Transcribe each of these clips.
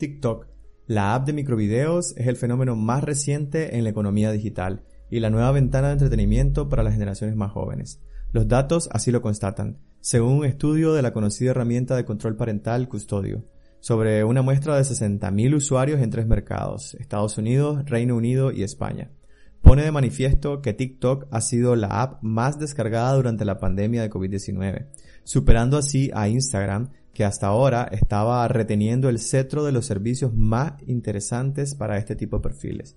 TikTok, la app de microvideos, es el fenómeno más reciente en la economía digital y la nueva ventana de entretenimiento para las generaciones más jóvenes. Los datos así lo constatan, según un estudio de la conocida herramienta de control parental Custodio, sobre una muestra de 60.000 usuarios en tres mercados, Estados Unidos, Reino Unido y España. Pone de manifiesto que TikTok ha sido la app más descargada durante la pandemia de COVID-19, superando así a Instagram, que hasta ahora estaba reteniendo el cetro de los servicios más interesantes para este tipo de perfiles.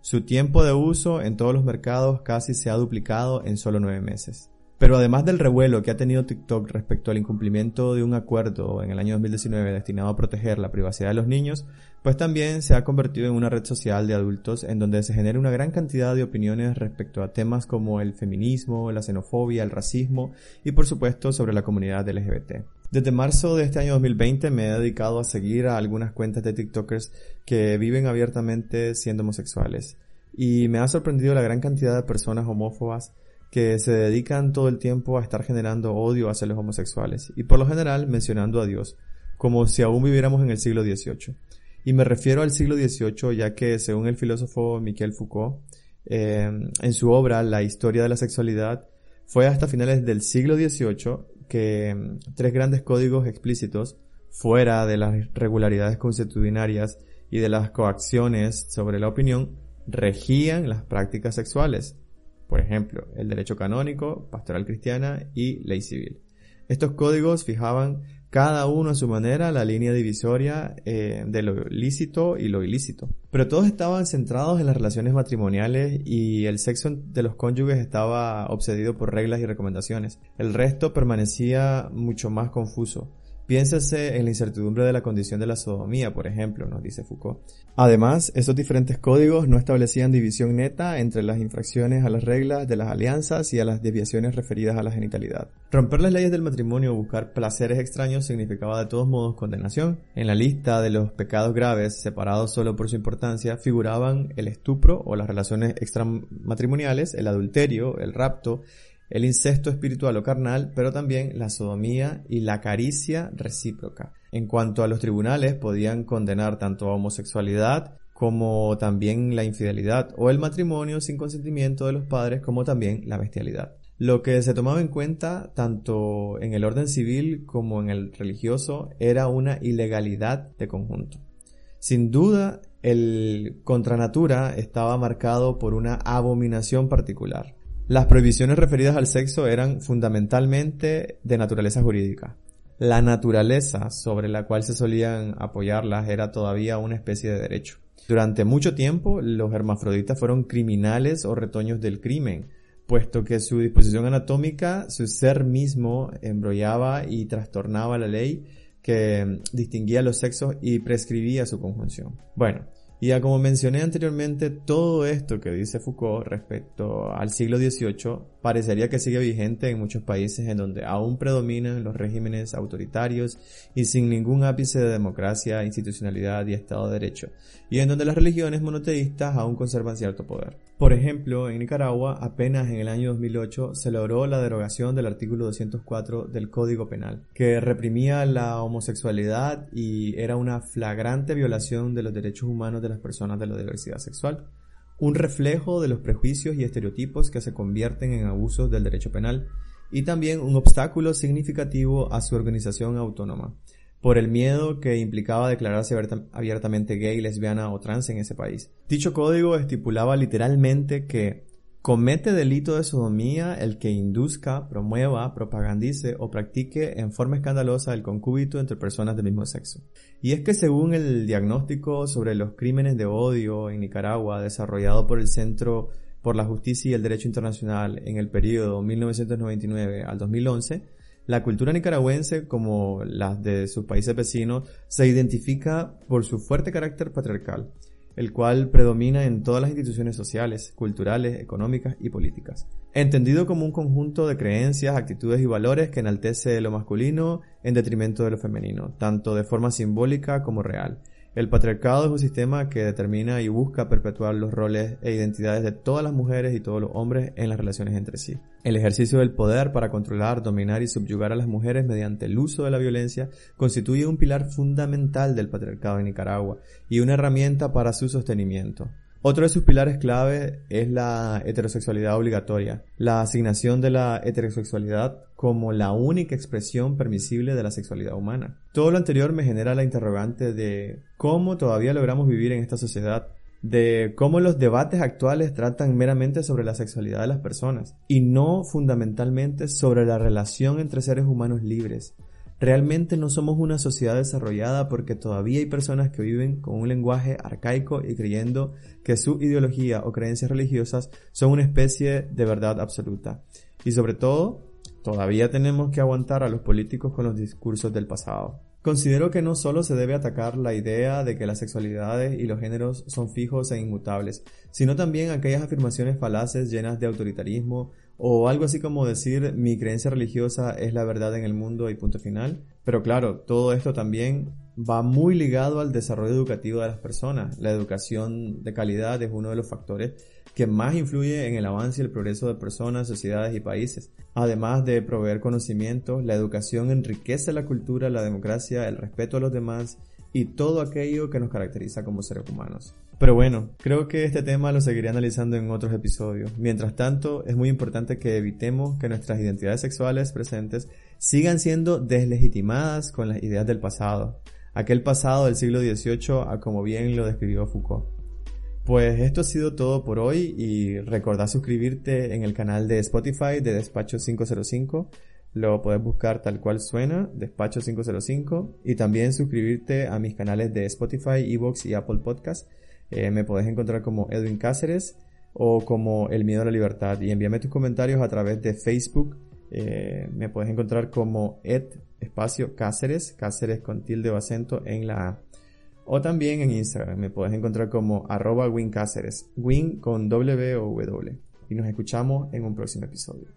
Su tiempo de uso en todos los mercados casi se ha duplicado en solo nueve meses. Pero además del revuelo que ha tenido TikTok respecto al incumplimiento de un acuerdo en el año 2019 destinado a proteger la privacidad de los niños, pues también se ha convertido en una red social de adultos en donde se genera una gran cantidad de opiniones respecto a temas como el feminismo, la xenofobia, el racismo y por supuesto sobre la comunidad LGBT. Desde marzo de este año 2020 me he dedicado a seguir a algunas cuentas de TikTokers que viven abiertamente siendo homosexuales. Y me ha sorprendido la gran cantidad de personas homófobas que se dedican todo el tiempo a estar generando odio hacia los homosexuales y por lo general mencionando a Dios, como si aún viviéramos en el siglo XVIII. Y me refiero al siglo XVIII ya que según el filósofo Michel Foucault, eh, en su obra La historia de la sexualidad, fue hasta finales del siglo XVIII que mm, tres grandes códigos explícitos, fuera de las regularidades constitucionarias y de las coacciones sobre la opinión, regían las prácticas sexuales, por ejemplo, el derecho canónico, pastoral cristiana y ley civil. Estos códigos fijaban cada uno a su manera la línea divisoria eh, de lo lícito y lo ilícito. Pero todos estaban centrados en las relaciones matrimoniales y el sexo de los cónyuges estaba obsedido por reglas y recomendaciones. El resto permanecía mucho más confuso. Piénsese en la incertidumbre de la condición de la sodomía, por ejemplo, nos dice Foucault. Además, esos diferentes códigos no establecían división neta entre las infracciones a las reglas de las alianzas y a las desviaciones referidas a la genitalidad. Romper las leyes del matrimonio o buscar placeres extraños significaba de todos modos condenación. En la lista de los pecados graves, separados solo por su importancia, figuraban el estupro o las relaciones extramatrimoniales, el adulterio, el rapto, el incesto espiritual o carnal, pero también la sodomía y la caricia recíproca. En cuanto a los tribunales, podían condenar tanto a homosexualidad como también la infidelidad o el matrimonio sin consentimiento de los padres como también la bestialidad. Lo que se tomaba en cuenta tanto en el orden civil como en el religioso era una ilegalidad de conjunto. Sin duda, el contra natura estaba marcado por una abominación particular. Las prohibiciones referidas al sexo eran fundamentalmente de naturaleza jurídica. La naturaleza sobre la cual se solían apoyarlas era todavía una especie de derecho. Durante mucho tiempo, los hermafroditas fueron criminales o retoños del crimen, puesto que su disposición anatómica, su ser mismo, embrollaba y trastornaba la ley que distinguía los sexos y prescribía su conjunción. Bueno, y ya como mencioné anteriormente, todo esto que dice Foucault respecto al siglo XVIII parecería que sigue vigente en muchos países en donde aún predominan los regímenes autoritarios y sin ningún ápice de democracia, institucionalidad y Estado de Derecho, y en donde las religiones monoteístas aún conservan cierto poder. Por ejemplo, en Nicaragua, apenas en el año 2008 se logró la derogación del artículo 204 del Código Penal, que reprimía la homosexualidad y era una flagrante violación de los derechos humanos de las personas de la diversidad sexual, un reflejo de los prejuicios y estereotipos que se convierten en abusos del derecho penal, y también un obstáculo significativo a su organización autónoma, por el miedo que implicaba declararse abiertamente gay, lesbiana o trans en ese país. Dicho código estipulaba literalmente que comete delito de sodomía el que induzca, promueva, propagandice o practique en forma escandalosa el concúbito entre personas del mismo sexo. Y es que según el diagnóstico sobre los crímenes de odio en Nicaragua desarrollado por el Centro por la Justicia y el Derecho Internacional en el periodo 1999 al 2011, la cultura nicaragüense, como las de sus países vecinos, se identifica por su fuerte carácter patriarcal, el cual predomina en todas las instituciones sociales, culturales, económicas y políticas. Entendido como un conjunto de creencias, actitudes y valores que enaltece lo masculino en detrimento de lo femenino, tanto de forma simbólica como real, El patriarcado es un sistema que determina y busca perpetuar los roles e identidades de todas las mujeres y todos los hombres en las relaciones entre sí. El ejercicio del poder para controlar, dominar y subyugar a las mujeres mediante el uso de la violencia constituye un pilar fundamental del patriarcado en Nicaragua y una herramienta para su sostenimiento. Otro de sus pilares clave es la heterosexualidad obligatoria, la asignación de la heterosexualidad como la única expresión permisible de la sexualidad humana. Todo lo anterior me genera la interrogante de cómo todavía logramos vivir en esta sociedad, de cómo los debates actuales tratan meramente sobre la sexualidad de las personas y no fundamentalmente sobre la relación entre seres humanos libres, Realmente no somos una sociedad desarrollada porque todavía hay personas que viven con un lenguaje arcaico y creyendo que su ideología o creencias religiosas son una especie de verdad absoluta. Y sobre todo, todavía tenemos que aguantar a los políticos con los discursos del pasado. Considero que no solo se debe atacar la idea de que las sexualidades y los géneros son fijos e inmutables, sino también aquellas afirmaciones falaces llenas de autoritarismo o algo así como decir mi creencia religiosa es la verdad en el mundo y punto final. Pero claro, todo esto también va muy ligado al desarrollo educativo de las personas. La educación de calidad es uno de los factores que más influye en el avance y el progreso de personas, sociedades y países. Además de proveer conocimientos, la educación enriquece la cultura, la democracia, el respeto a los demás y todo aquello que nos caracteriza como seres humanos. Pero bueno, creo que este tema lo seguiré analizando en otros episodios. Mientras tanto, es muy importante que evitemos que nuestras identidades sexuales presentes sigan siendo deslegitimadas con las ideas del pasado. Aquel pasado del siglo XVIII, a como bien lo describió Foucault. Pues esto ha sido todo por hoy y recordá suscribirte en el canal de Spotify de Despacho 505 lo puedes buscar tal cual suena, Despacho 505, y también suscribirte a mis canales de Spotify, Evox y Apple Podcast. Eh, me podés encontrar como Edwin Cáceres o como El Miedo a la Libertad. Y envíame tus comentarios a través de Facebook. Eh, me puedes encontrar como Ed Espacio Cáceres, Cáceres con tilde o acento en la A. O también en Instagram me puedes encontrar como arroba Win Cáceres, Win con W o W. Y nos escuchamos en un próximo episodio.